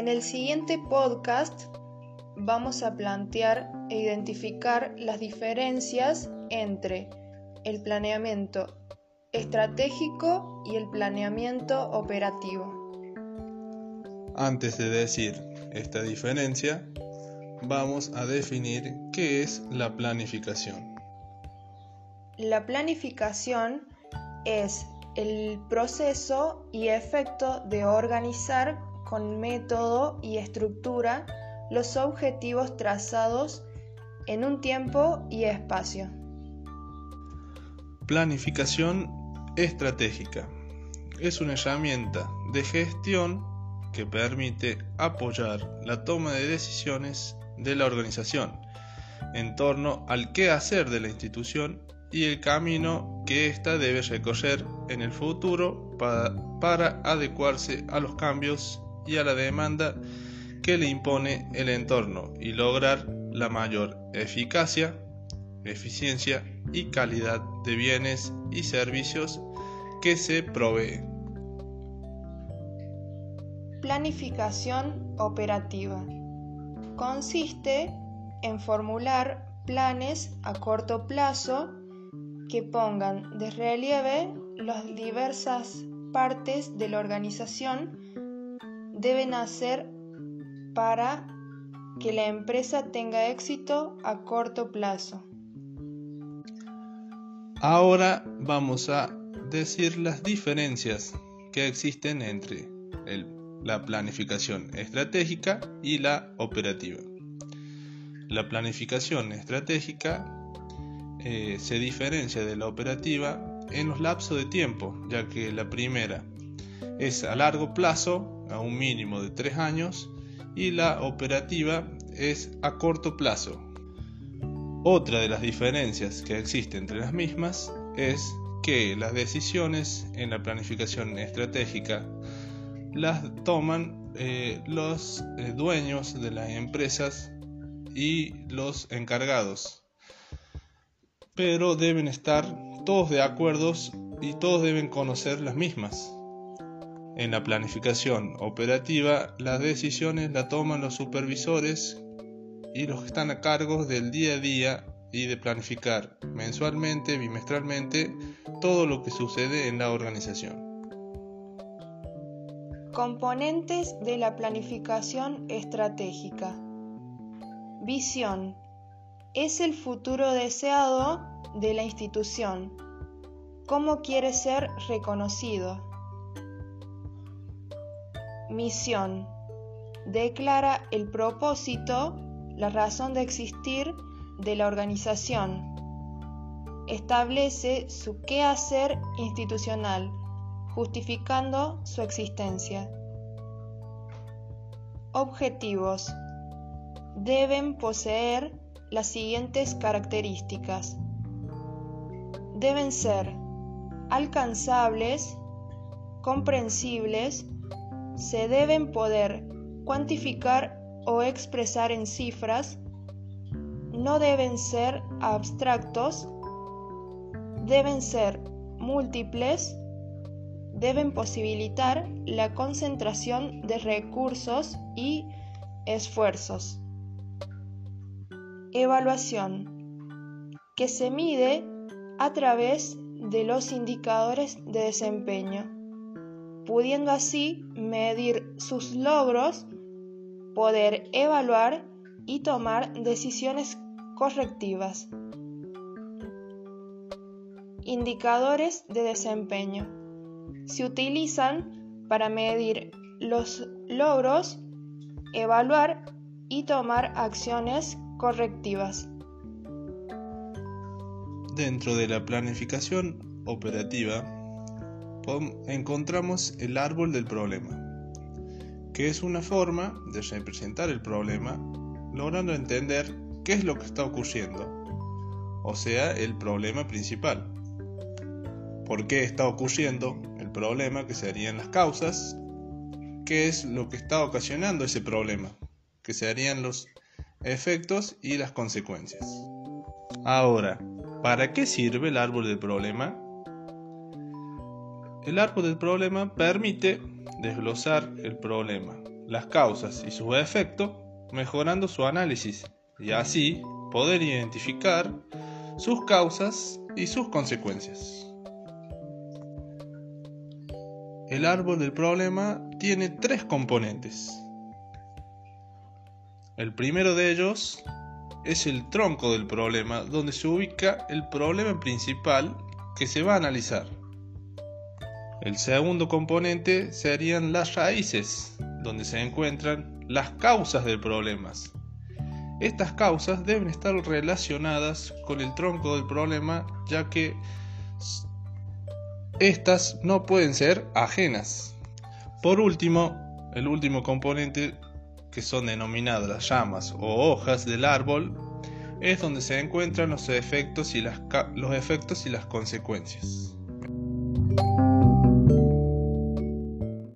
En el siguiente podcast vamos a plantear e identificar las diferencias entre el planeamiento estratégico y el planeamiento operativo. Antes de decir esta diferencia, vamos a definir qué es la planificación. La planificación es el proceso y efecto de organizar con método y estructura los objetivos trazados en un tiempo y espacio. Planificación estratégica es una herramienta de gestión que permite apoyar la toma de decisiones de la organización en torno al qué hacer de la institución y el camino que ésta debe recorrer en el futuro para, para, adecuarse a los cambios y a la demanda que le impone el entorno y lograr la mayor eficacia, eficiencia y calidad de bienes y servicios que se provee. Planificación operativa. Consiste en formular planes a corto plazo que pongan de relieve las diversas partes de la organización deben hacer para que la empresa tenga éxito a corto plazo. Ahora vamos a decir las diferencias que existen entre la planificación estratégica y la operativa. La planificación estratégica eh, se diferencia de la operativa en los lapsos de tiempo, ya que la primera es a largo plazo, a un mínimo de tres años, y la operativa es a corto plazo. Otra de las diferencias que existe entre las mismas es que las decisiones en la planificación estratégica las toman eh, los eh, dueños de las empresas y los encargados. Pero deben estar todos de acuerdo y todos deben conocer las mismas. En la planificación operativa, las decisiones las toman los supervisores y los que están a cargo del día a día y de planificar mensualmente, bimestralmente, todo lo que sucede en la organización. Componentes de la planificación estratégica. Visión. Es el futuro deseado de la institución. ¿Cómo quiere ser reconocido? Misión. Declara el propósito, la razón de existir de la organización. Establece su quehacer institucional, justificando su existencia. Objetivos. Deben poseer las siguientes características. Deben ser alcanzables, comprensibles, se deben poder cuantificar o expresar en cifras, no deben ser abstractos, deben ser múltiples, deben posibilitar la concentración de recursos y esfuerzos. Evaluación, que se mide a través de los indicadores de desempeño, pudiendo así medir sus logros, poder evaluar y tomar decisiones correctivas. Indicadores de desempeño. Se utilizan para medir los logros, evaluar y tomar acciones correctivas. Dentro de la planificación operativa encontramos el árbol del problema, que es una forma de representar el problema logrando entender qué es lo que está ocurriendo, o sea, el problema principal. ¿Por qué está ocurriendo el problema, que serían las causas? ¿Qué es lo que está ocasionando ese problema? Que serían los efectos y las consecuencias. Ahora, ¿para qué sirve el árbol del problema? El árbol del problema permite desglosar el problema, las causas y sus efectos, mejorando su análisis y así poder identificar sus causas y sus consecuencias. El árbol del problema tiene tres componentes. El primero de ellos es el tronco del problema, donde se ubica el problema principal que se va a analizar. El segundo componente serían las raíces, donde se encuentran las causas del problema. Estas causas deben estar relacionadas con el tronco del problema, ya que estas no pueden ser ajenas. Por último, el último componente, que son denominadas las llamas o hojas del árbol, es donde se encuentran los efectos y las, los efectos y las consecuencias.